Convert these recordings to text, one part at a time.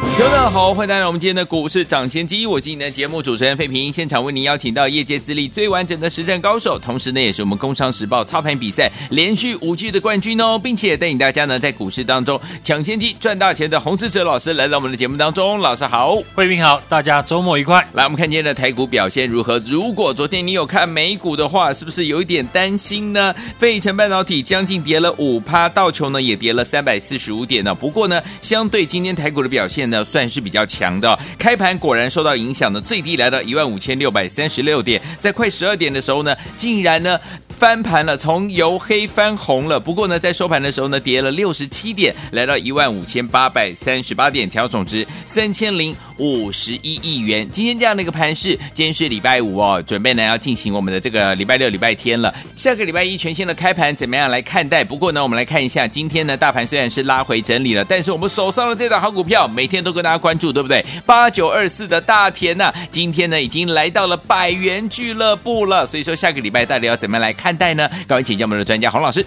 大家好，欢迎来到我们今天的股市抢先机，我是你的节目主持人费平，现场为您邀请到业界资历最完整的实战高手，同时呢，也是我们工商时报操盘比赛连续五季的冠军哦，并且带领大家呢在股市当中抢先机赚大钱的洪士哲老师来到我们的节目当中，老师好，费平好，大家周末愉快。来，我们看今天的台股表现如何？如果昨天你有看美股的话，是不是有一点担心呢？费城半导体将近跌了五趴，道琼呢也跌了三百四十五点呢。不过呢，相对今天台股的表现呢，算是比较强的，开盘果然受到影响的，最低来到一万五千六百三十六点，在快十二点的时候呢，竟然呢翻盘了，从由黑翻红了。不过呢，在收盘的时候呢，跌了六十七点，来到一万五千八百三十八点，调总值三千零五十一亿元。今天这样的一个盘势，今天是礼拜五哦，准备呢要进行我们的这个礼拜六、礼拜天了。下个礼拜一全新的开盘怎么样来看待？不过呢，我们来看一下今天呢，大盘虽然是拉回整理了，但是我们手上的这档好股票，每天都跟大家关注，对不对？八九二四的大田呐、今天呢已经来到了百元俱乐部了。所以说，下个礼拜到底要怎么样来看待呢？赶快请教我们的专家洪老师。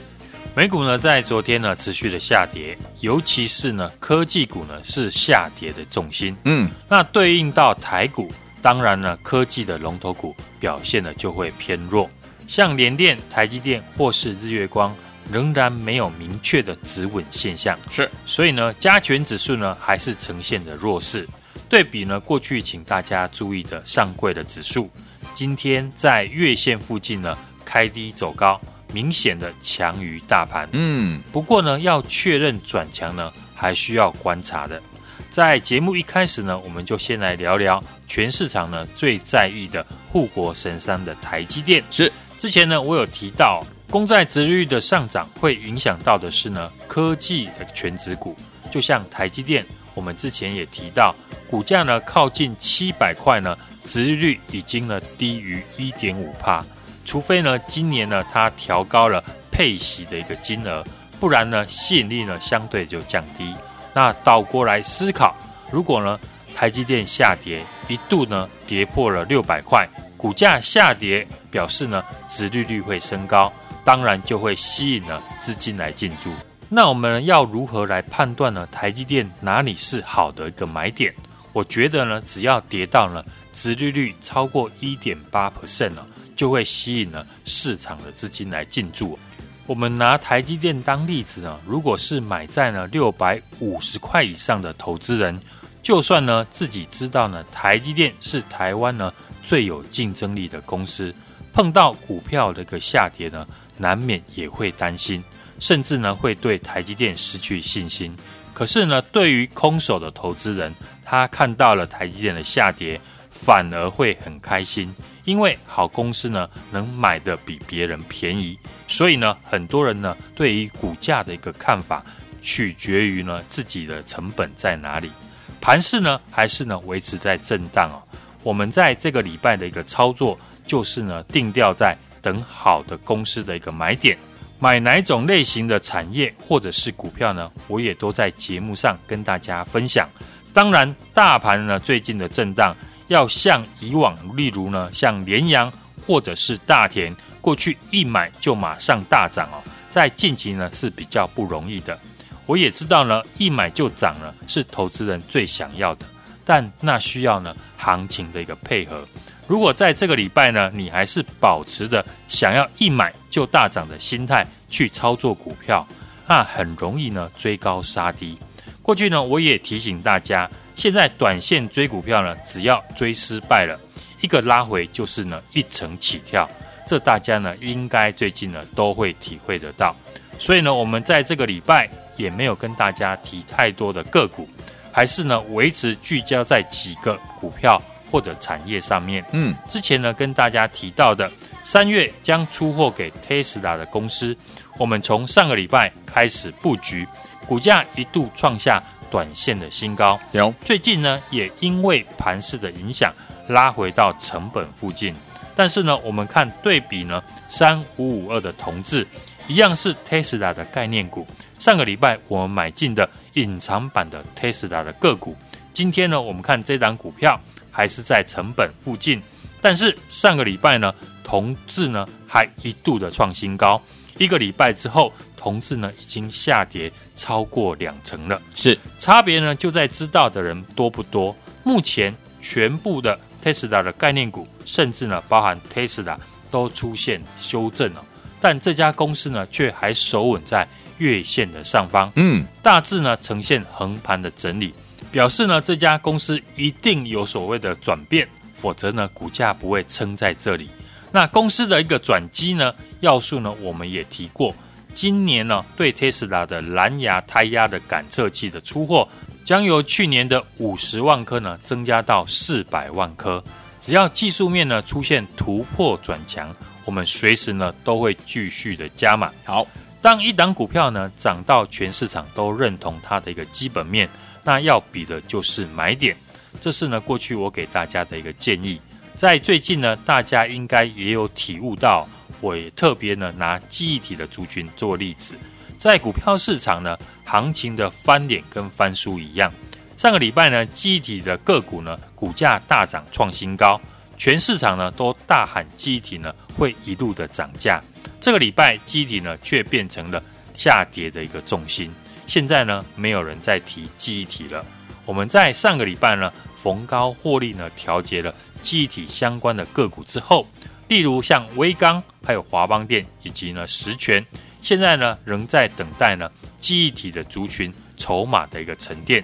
美股呢在昨天呢持续的下跌，尤其是呢科技股呢是下跌的重心。嗯，那对应到台股，当然呢科技的龙头股表现呢就会偏弱，像联电、台积电或是日月光。仍然没有明确的止稳现象，是，所以呢，加权指数呢还是呈现的弱势。对比呢，过去请大家注意的上柜的指数，今天在月线附近呢开低走高，明显的强于大盘。嗯，不过呢，要确认转强呢，还需要观察的。在节目一开始呢，我们就先来聊聊全市场呢最在意的护国神山的台积电。是，之前呢我有提到。公债殖利率的上涨会影响到的是呢科技的全值股，就像台积电，我们之前也提到，股价呢靠近七百块呢，殖利率已经呢低于一点五趴，除非呢今年呢它调高了配息的一个金额，不然呢吸引力呢相对就降低。那倒过来思考，如果呢台积电下跌一度呢跌破了六百块，股价下跌表示呢殖利率会升高。当然就会吸引了资金来进驻。那我们要如何来判断呢？台积电哪里是好的一个买点？我觉得呢，只要跌到了殖利率超过一点八 percent 了，就会吸引了市场的资金来进驻。我们拿台积电当例子呢，如果是买在呢六百五十块以上的投资人，就算呢自己知道呢台积电是台湾呢最有竞争力的公司，碰到股票的一个下跌呢。难免也会担心，甚至呢会对台积电失去信心。可是呢，对于空手的投资人，他看到了台积电的下跌，反而会很开心，因为好公司呢能买得比别人便宜。所以呢，很多人呢对于股价的一个看法，取决于呢自己的成本在哪里。盘势呢还是呢维持在震荡哦。我们在这个礼拜的一个操作，就是呢定调在。等好的公司的一个买点，买哪种类型的产业或者是股票呢？我也都在节目上跟大家分享。当然，大盘呢最近的震荡，要像以往，例如呢像联阳或者是大田，过去一买就马上大涨哦，在近期呢是比较不容易的。我也知道呢，一买就涨了是投资人最想要的，但那需要呢行情的一个配合。如果在这个礼拜呢，你还是保持着想要一买就大涨的心态去操作股票，那很容易呢追高杀低。过去呢，我也提醒大家，现在短线追股票呢，只要追失败了，一个拉回就是呢一层起跳。这大家呢应该最近呢都会体会得到。所以呢，我们在这个礼拜也没有跟大家提太多的个股，还是呢维持聚焦在几个股票。或者产业上面，嗯，之前呢跟大家提到的三月将出货给 Tesla 的公司，我们从上个礼拜开始布局，股价一度创下短线的新高。有最近呢也因为盘势的影响拉回到成本附近，但是呢，我们看对比呢，三五五二的同志，一样是 Tesla 的概念股。上个礼拜我们买进的隐藏版的 Tesla 的个股，今天呢，我们看这档股票还是在成本附近。但是上个礼拜呢，同志呢还一度的创新高，一个礼拜之后，同致呢已经下跌超过两成了。是差别呢就在知道的人多不多。目前全部的 Tesla 的概念股，甚至呢包含 Tesla 都出现修正了，但这家公司呢却还守稳在月线的上方，嗯，大致呢呈现横盘的整理，表示呢这家公司一定有所谓的转变。否则呢，股价不会撑在这里。那公司的一个转机呢，要素呢，我们也提过。今年呢，对 Tesla 的蓝牙胎压的感测器的出货，将由去年的五十万颗呢，增加到四百万颗。只要技术面呢出现突破转强，我们随时呢都会继续的加码。好，当一档股票呢涨到全市场都认同它的一个基本面，那要比的就是买点。这是呢，过去我给大家的一个建议。在最近呢，大家应该也有体悟到，我也特别呢拿记忆体的族群做例子。在股票市场呢，行情的翻脸跟翻书一样。上个礼拜呢，记忆体的个股呢，股价大涨创新高，全市场呢都大喊记忆体呢会一路的涨价。这个礼拜记忆体呢却变成了下跌的一个重心。现在呢，没有人再提记忆体了。我们在上个礼拜呢，逢高获利呢，调节了记忆体相关的个股之后，例如像威刚、还有华邦电以及呢实权，现在呢仍在等待呢记忆体的族群筹码的一个沉淀。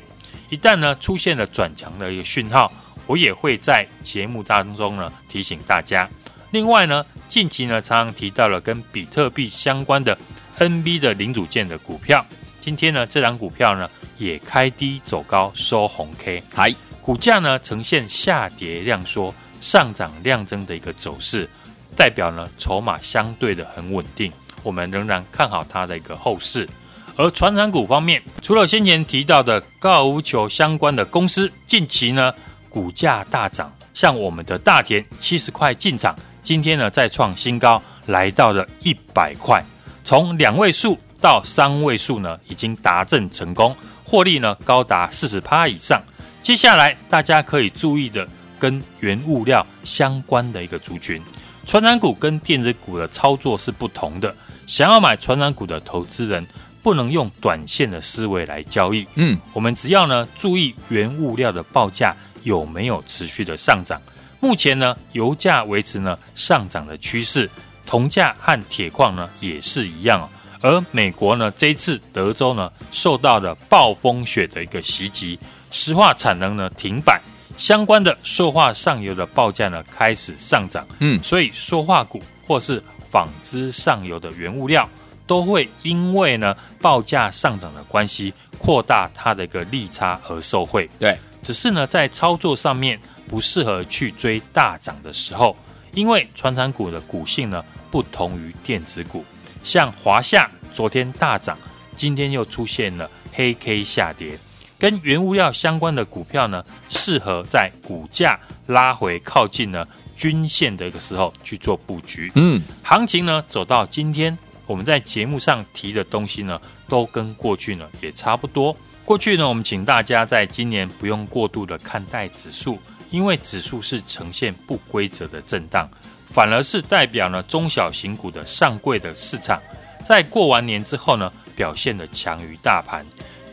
一旦呢出现了转强的一个讯号，我也会在节目当中呢提醒大家。另外呢，近期呢常常提到了跟比特币相关的 NB 的零组件的股票，今天呢这档股票呢。也开低走高收红 K，嗨，股价呢呈现下跌量缩、上涨量增的一个走势，代表呢筹码相对的很稳定，我们仍然看好它的一个后市。而传产股方面，除了先前提到的高尔夫球相关的公司，近期呢股价大涨，像我们的大田七十块进场，今天呢再创新高，来到了一百块，从两位数到三位数呢已经达阵成功。获利呢高达四十趴以上，接下来大家可以注意的跟原物料相关的一个族群，传染股跟电子股的操作是不同的。想要买传染股的投资人，不能用短线的思维来交易。嗯，我们只要呢注意原物料的报价有没有持续的上涨。目前呢油价维持呢上涨的趋势，铜价和铁矿呢也是一样。而美国呢，这一次德州呢受到了暴风雪的一个袭击，石化产能呢停摆，相关的塑化上游的报价呢开始上涨，嗯，所以塑化股或是纺织上游的原物料都会因为呢报价上涨的关系，扩大它的一个利差而受惠。对，只是呢在操作上面不适合去追大涨的时候，因为传产股的股性呢不同于电子股。像华夏昨天大涨，今天又出现了黑 K 下跌，跟原物料相关的股票呢，适合在股价拉回靠近呢均线的一个时候去做布局。嗯，行情呢走到今天，我们在节目上提的东西呢，都跟过去呢也差不多。过去呢，我们请大家在今年不用过度的看待指数，因为指数是呈现不规则的震荡。反而是代表呢中小型股的上柜的市场，在过完年之后呢，表现的强于大盘。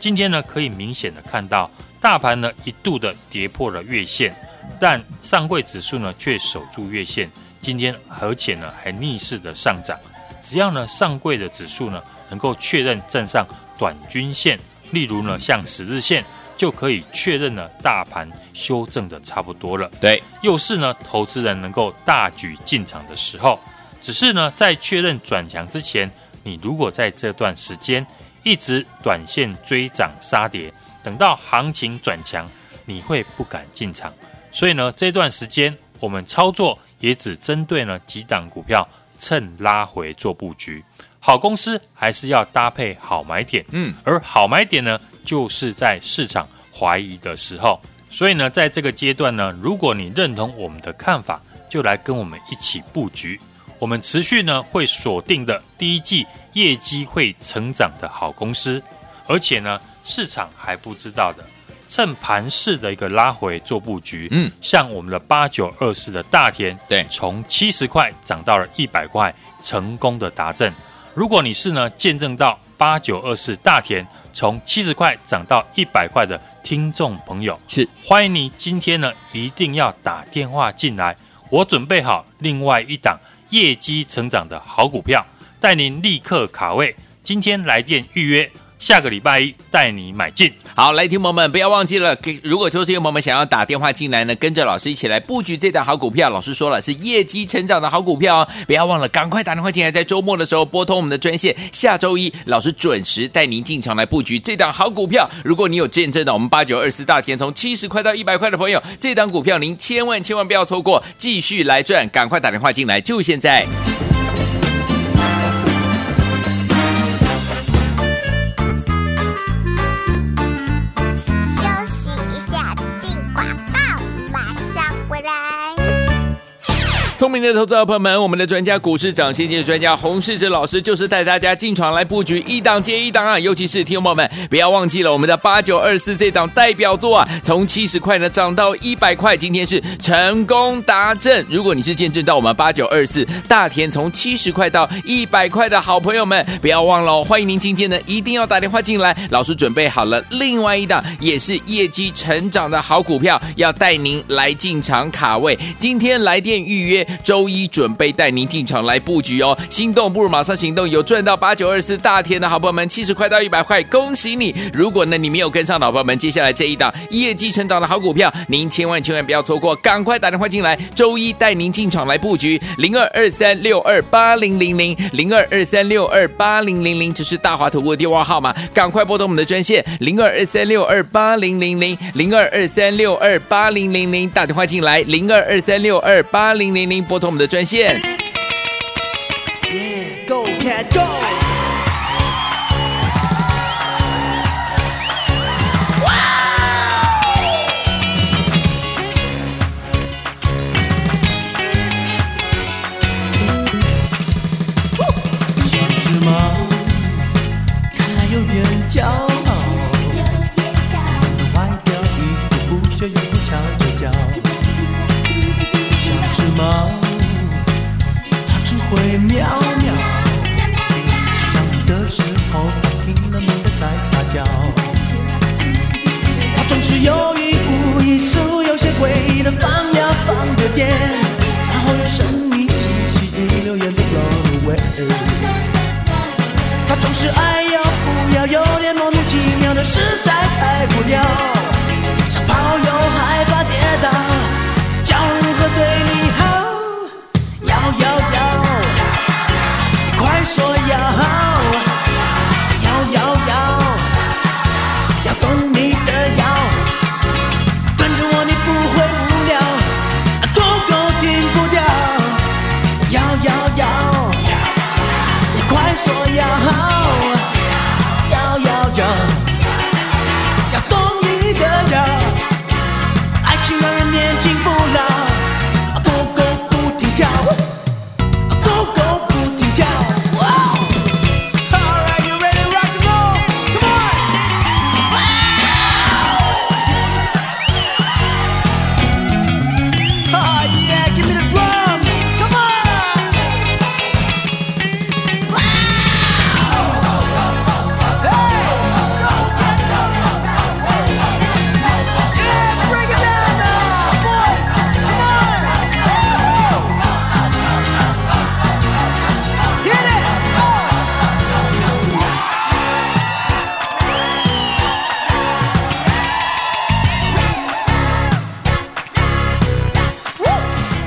今天呢，可以明显的看到，大盘呢一度的跌破了月线，但上柜指数呢却守住月线。今天而且呢还逆势的上涨。只要呢上柜的指数呢能够确认站上短均线，例如呢像十日线。就可以确认呢，大盘修正的差不多了。对，又是呢，投资人能够大举进场的时候。只是呢，在确认转强之前，你如果在这段时间一直短线追涨杀跌，等到行情转强，你会不敢进场。所以呢，这段时间我们操作也只针对呢几档股票，趁拉回做布局。好公司还是要搭配好买点，嗯，而好买点呢，就是在市场怀疑的时候。所以呢，在这个阶段呢，如果你认同我们的看法，就来跟我们一起布局。我们持续呢会锁定的第一季业绩会成长的好公司，而且呢市场还不知道的，趁盘势的一个拉回做布局。嗯，像我们的八九二四的大田，对，从七十块涨到了一百块，成功的达阵。如果你是呢见证到八九二四大田从七十块涨到一百块的听众朋友，是欢迎你今天呢一定要打电话进来，我准备好另外一档。业绩成长的好股票，带您立刻卡位。今天来电预约。下个礼拜一带你买进。好，来听朋友们不要忘记了，给如果投资朋友们想要打电话进来呢，跟着老师一起来布局这档好股票。老师说了是业绩成长的好股票哦，不要忘了，赶快打电话进来，在周末的时候拨通我们的专线。下周一老师准时带您进场来布局这档好股票。如果你有见证的，我们八九二四大田从七十块到一百块的朋友，这档股票您千万千万不要错过，继续来赚，赶快打电话进来，就现在。聪明的投资者朋友们，我们的专家股市涨先机的专家洪世哲老师就是带大家进场来布局一档接一档啊！尤其是听众朋友们，不要忘记了我们的八九二四这档代表作啊，从七十块呢涨到一百块，今天是成功达阵。如果你是见证到我们八九二四大田从七十块到一百块的好朋友们，不要忘了哦，欢迎您今天呢一定要打电话进来，老师准备好了另外一档也是业绩成长的好股票，要带您来进场卡位。今天来电预约。周一准备带您进场来布局哦，心动不如马上行动，有赚到八九二四大田的好朋友们，七十块到一百块，恭喜你！如果呢你没有跟上，老朋友们，接下来这一档业绩成长的好股票，您千万千万不要错过，赶快打电话进来，周一带您进场来布局，零二二三六二八零零零零二二三六二八零零零，这是大华投顾的电话号码，赶快拨通我们的专线零二二三六二八零零零零二二三六二八零零零，打电话进来零二二三六二八零零零。拨通我们的专线。Yeah, go, cat, go. 放呀放得尖，然后又神秘兮兮一溜烟就跑得无影。他总是爱要不要，有点莫名其妙的，实在太无聊。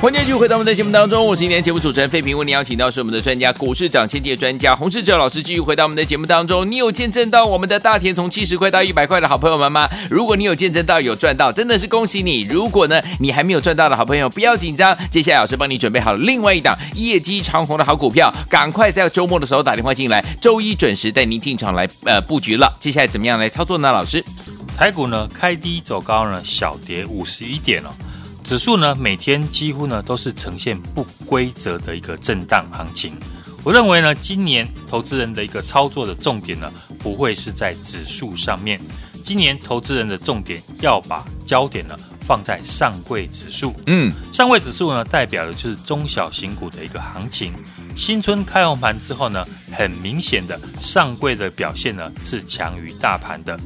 欢迎继续回到我们的节目当中，我是今天节目主持人费平，为您邀请到是我们的专家股市涨先机专家洪世哲老师，继续回到我们的节目当中。你有见证到我们的大田从七十块到一百块的好朋友们吗？如果你有见证到有赚到，真的是恭喜你。如果呢你还没有赚到的好朋友，不要紧张，接下来老师帮你准备好了另外一档业绩长虹的好股票，赶快在周末的时候打电话进来，周一准时带您进场来呃布局了。接下来怎么样来操作呢？老师，台股呢开低走高呢，小跌五十一点哦。指数呢每天几乎呢都是呈现不规则的一个震荡行情。我认为呢，今年投资人的一个操作的重点呢，不会是在指数上面。今年投资人的重点要把焦点呢放在上柜指数。嗯，上柜指数呢代表的就是中小型股的一个行情。新春开红盘之后呢，很明显的上柜的表现呢是强于大盘的。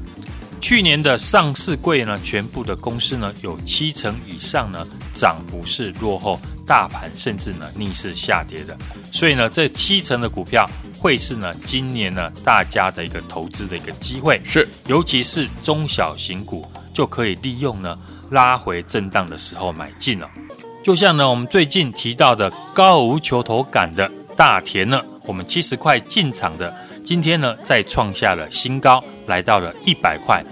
去年的上市柜呢，全部的公司呢有七成以上呢涨幅是落后大盘，甚至呢逆势下跌的。所以呢，这七成的股票。会是呢，今年呢，大家的一个投资的一个机会是，尤其是中小型股就可以利用呢拉回震荡的时候买进了。就像呢，我们最近提到的高尔夫球头杆的大田呢，我们七十块进场的，今天呢再创下了新高，来到了一百块，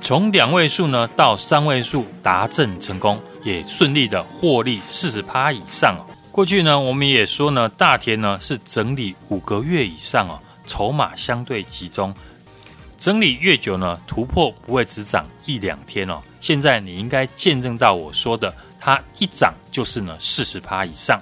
从两位数呢到三位数达阵成功，也顺利的获利四十趴以上。过去呢，我们也说呢，大田呢是整理五个月以上哦，筹码相对集中，整理越久呢，突破不会只涨一两天哦。现在你应该见证到我说的，它一涨就是呢四十趴以上。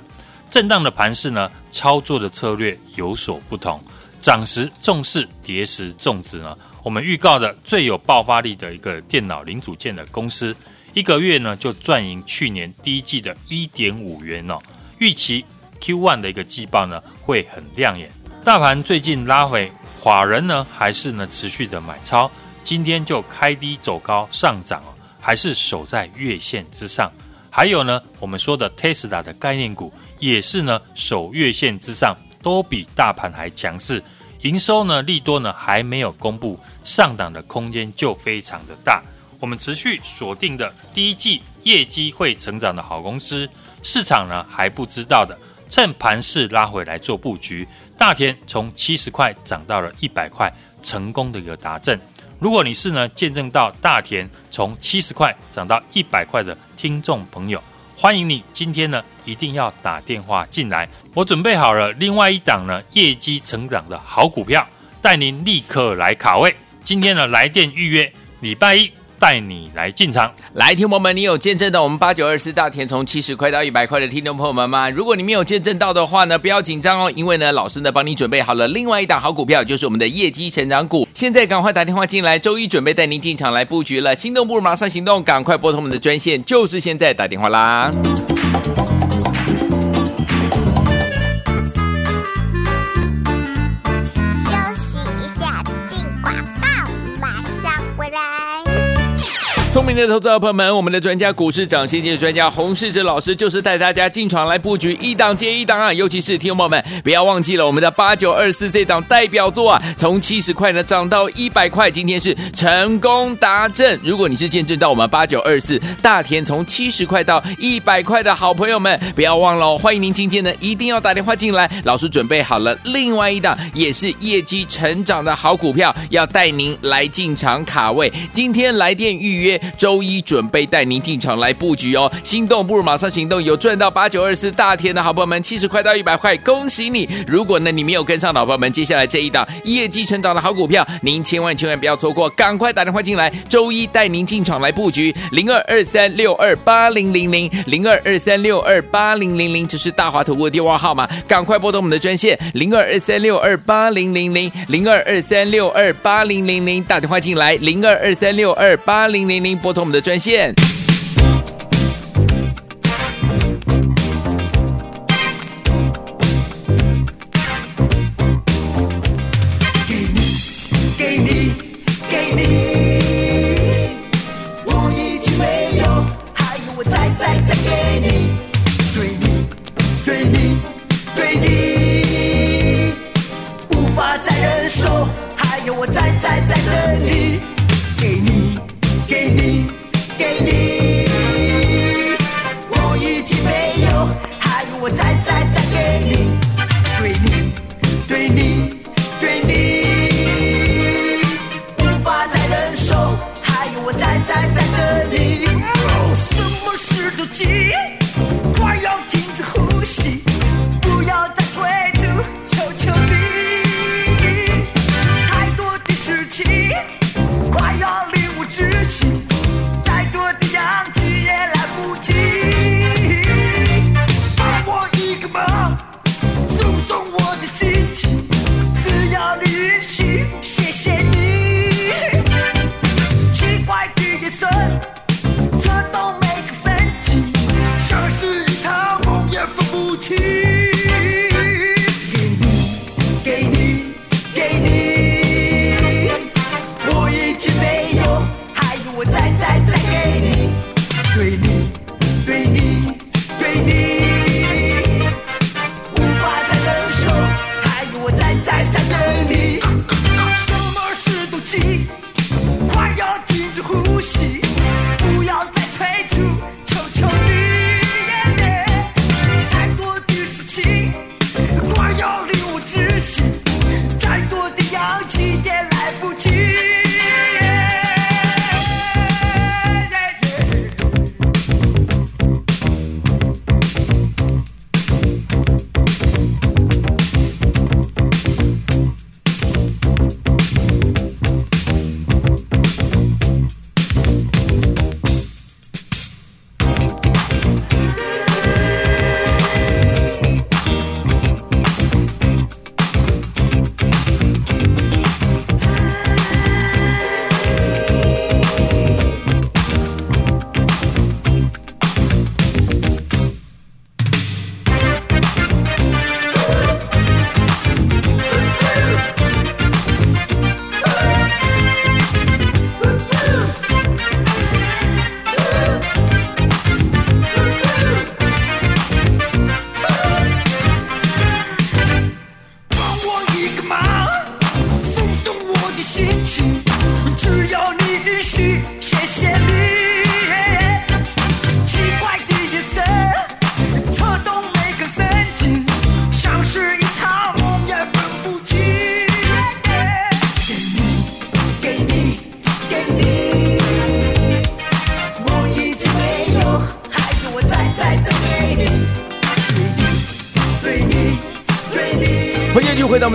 震荡的盘势呢，操作的策略有所不同，涨时重视，跌时重质呢。我们预告的最有爆发力的一个电脑零组件的公司，一个月呢就赚赢去年第一季的一点五元哦。预期 Q1 的一个季报呢会很亮眼，大盘最近拉回，华人呢还是呢持续的买超，今天就开低走高上涨哦，还是守在月线之上。还有呢，我们说的 Tesla 的概念股也是呢守月线之上，都比大盘还强势。营收呢利多呢还没有公布，上档的空间就非常的大。我们持续锁定的第一季业绩会成长的好公司。市场呢还不知道的，趁盘势拉回来做布局。大田从七十块涨到了一百块，成功的一个达阵。如果你是呢见证到大田从七十块涨到一百块的听众朋友，欢迎你今天呢一定要打电话进来，我准备好了另外一档呢业绩成长的好股票，带您立刻来卡位。今天呢来电预约，礼拜一。带你来进场，来，听朋友们，你有见证到我们八九二四大田从七十块到一百块的听众朋友们吗？如果你没有见证到的话呢，不要紧张哦，因为呢，老师呢帮你准备好了另外一档好股票，就是我们的业绩成长股。现在赶快打电话进来，周一准备带您进场来布局了，心动不如马上行动，赶快拨通我们的专线，就是现在打电话啦。明的投资朋友们，我们的专家股市涨先机的专家洪世哲老师就是带大家进场来布局一档接一档啊！尤其是听众朋友们，不要忘记了我们的八九二四这档代表作啊，从七十块呢涨到一百块，今天是成功达阵。如果你是见证到我们八九二四大田从七十块到一百块的好朋友们，不要忘了哦，欢迎您今天呢一定要打电话进来，老师准备好了另外一档也是业绩成长的好股票，要带您来进场卡位。今天来电预约。周一准备带您进场来布局哦，心动不如马上行动，有赚到八九二四大天的好朋友们，七十块到一百块，恭喜你！如果呢你没有跟上，老朋友们，接下来这一档业绩成长的好股票，您千万千万不要错过，赶快打电话进来，周一带您进场来布局，零二二三六二八零零零零二二三六二八零零零，这是大华投顾的电话号码，赶快拨通我们的专线零二二三六二八零零零零二二三六二八零零零，打电话进来零二二三六二八零零零。拨通我们的专线。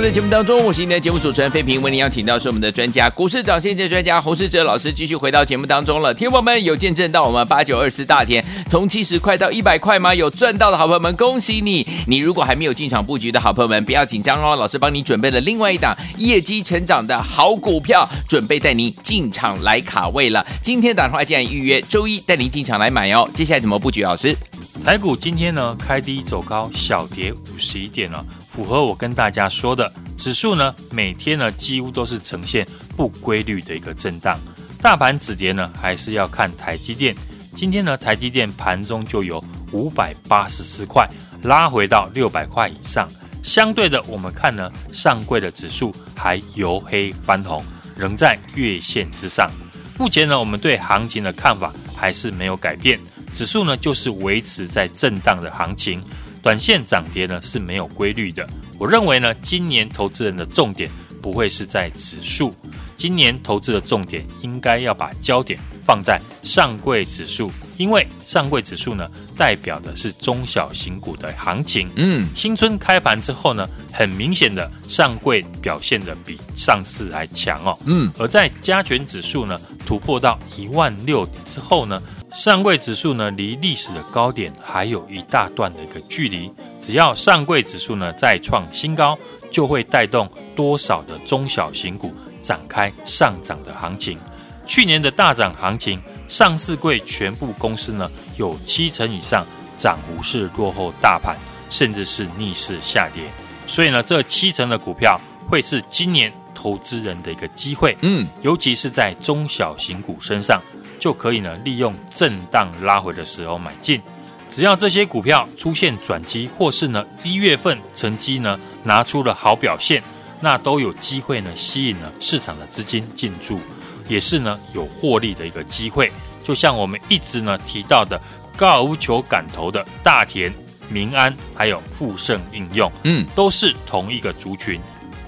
在节目当中，我是今天的节目主持人费平，为您邀请到是我们的专家股市涨线的专家洪世哲老师，继续回到节目当中了。听友们有见证到我们八九二四大田从七十块到一百块吗？有赚到的好朋友们，恭喜你！你如果还没有进场布局的好朋友们，不要紧张哦，老师帮你准备了另外一档业绩成长的好股票，准备带您进场来卡位了。今天打电话进来预约，周一带您进场来买哦。接下来怎么布局？老师，台股今天呢开低走高，小跌五十一点了。符合我跟大家说的，指数呢每天呢几乎都是呈现不规律的一个震荡。大盘止跌呢，还是要看台积电。今天呢，台积电盘中就有五百八十四块拉回到六百块以上。相对的，我们看呢，上柜的指数还由黑翻红，仍在月线之上。目前呢，我们对行情的看法还是没有改变，指数呢就是维持在震荡的行情。短线涨跌呢是没有规律的。我认为呢，今年投资人的重点不会是在指数，今年投资的重点应该要把焦点放在上柜指数，因为上柜指数呢代表的是中小型股的行情。嗯，新春开盘之后呢，很明显的上柜表现的比上市还强哦。嗯，而在加权指数呢突破到一万六之后呢。上柜指数呢，离历史的高点还有一大段的一个距离。只要上柜指数呢再创新高，就会带动多少的中小型股展开上涨的行情。去年的大涨行情，上市柜全部公司呢有七成以上涨幅是落后大盘，甚至是逆势下跌。所以呢，这七成的股票会是今年投资人的一个机会。嗯，尤其是在中小型股身上。就可以呢，利用震荡拉回的时候买进，只要这些股票出现转机，或是呢一月份成绩呢拿出了好表现，那都有机会呢吸引了市场的资金进驻，也是呢有获利的一个机会。就像我们一直呢提到的高尔夫球杆头的大田、民安，还有富盛应用，嗯，都是同一个族群。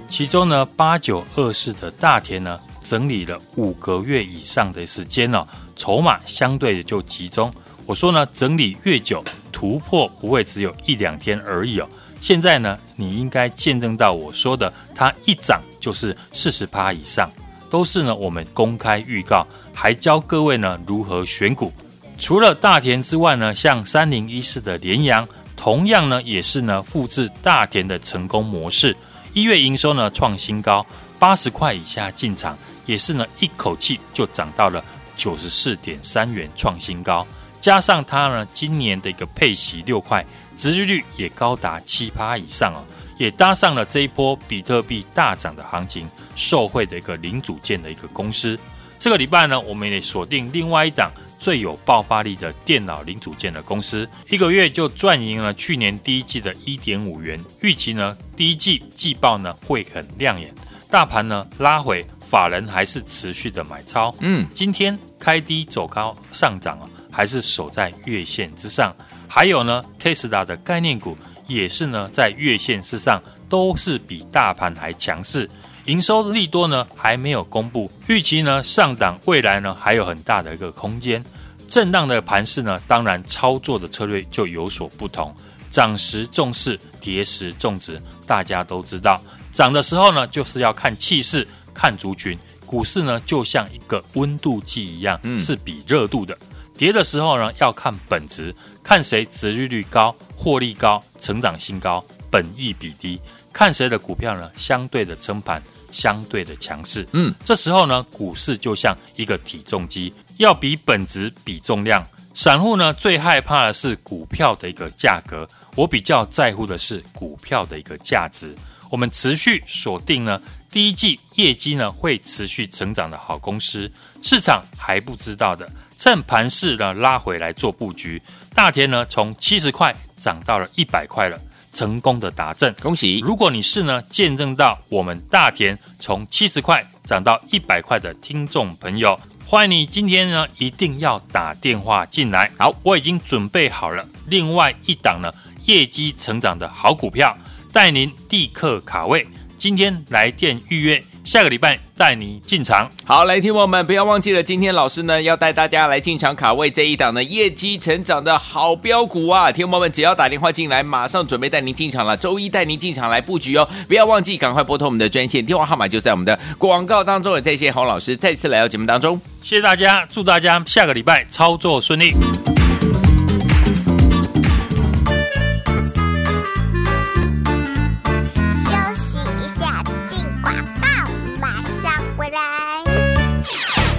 其中呢八九二四的大田呢。整理了五个月以上的时间呢、哦，筹码相对的就集中。我说呢，整理越久，突破不会只有一两天而已哦。现在呢，你应该见证到我说的，它一涨就是四十趴以上，都是呢我们公开预告，还教各位呢如何选股。除了大田之外呢，像三零一四的联阳，同样呢也是呢复制大田的成功模式，一月营收呢创新高，八十块以下进场。也是呢，一口气就涨到了九十四点三元，创新高。加上它呢，今年的一个配息六块，殖利率也高达七趴以上哦，也搭上了这一波比特币大涨的行情，受惠的一个零组件的一个公司。这个礼拜呢，我们也锁定另外一档最有爆发力的电脑零组件的公司，一个月就赚赢了去年第一季的一点五元。预期呢，第一季季报呢会很亮眼。大盘呢拉回。法人还是持续的买超，嗯，今天开低走高上涨啊，还是守在月线之上。还有呢，Tesla 的概念股也是呢在月线之上，都是比大盘还强势。营收利多呢还没有公布，预期呢上档未来呢还有很大的一个空间。震荡的盘势呢，当然操作的策略就有所不同。涨时重视，跌时重值，大家都知道。涨的时候呢，就是要看气势。看族群，股市呢就像一个温度计一样，嗯、是比热度的。跌的时候呢，要看本值，看谁值利率高、获利高、成长性高、本益比低，看谁的股票呢相对的撑盘，相对的强势。嗯，这时候呢，股市就像一个体重机，要比本值比重量。散户呢最害怕的是股票的一个价格，我比较在乎的是股票的一个价值。我们持续锁定呢。第一季业绩呢会持续成长的好公司，市场还不知道的，趁盘势呢拉回来做布局。大田呢从七十块涨到了一百块了，成功的达阵，恭喜！如果你是呢见证到我们大田从七十块涨到一百块的听众朋友，欢迎你今天呢一定要打电话进来。好，我已经准备好了另外一档呢业绩成长的好股票，带您立刻卡位。今天来电预约。下个礼拜带你进场，好，来听我们不要忘记了，今天老师呢要带大家来进场卡位这一档的业绩成长的好标股啊！听我们只要打电话进来，马上准备带您进场了，周一带您进场来布局哦！不要忘记，赶快拨通我们的专线电话号码，就在我们的广告当中。也谢谢洪老师再次来到节目当中，谢谢大家，祝大家下个礼拜操作顺利。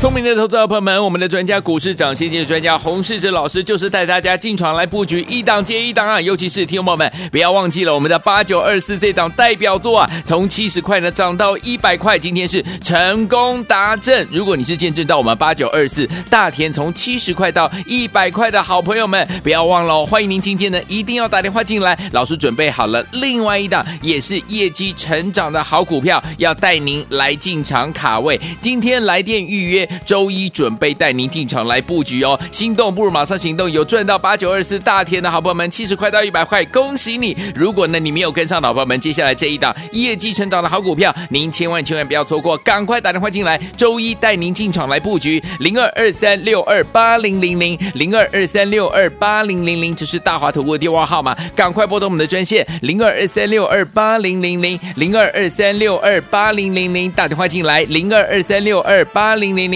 聪明的投资者朋友们，我们的专家股市涨先机的专家洪世哲老师就是带大家进场来布局一档接一档啊！尤其是听众朋友们，不要忘记了我们的八九二四这档代表作啊，从七十块呢涨到一百块，今天是成功达阵。如果你是见证到我们八九二四大田从七十块到一百块的好朋友们，不要忘了哦，欢迎您今天呢一定要打电话进来，老师准备好了另外一档也是业绩成长的好股票，要带您来进场卡位。今天来电预约。周一准备带您进场来布局哦，心动不如马上行动，有赚到八九二四大田的好朋友们，七十块到一百块，恭喜你！如果呢你没有跟上，老朋友们，接下来这一档业绩成长的好股票，您千万千万不要错过，赶快打电话进来，周一带您进场来布局，零二二三六二八零零零零二二三六二八零零零，这是大华投顾的电话号码，赶快拨通我们的专线零二二三六二八零零零零二二三六二八零零零，打电话进来零二二三六二八零零零。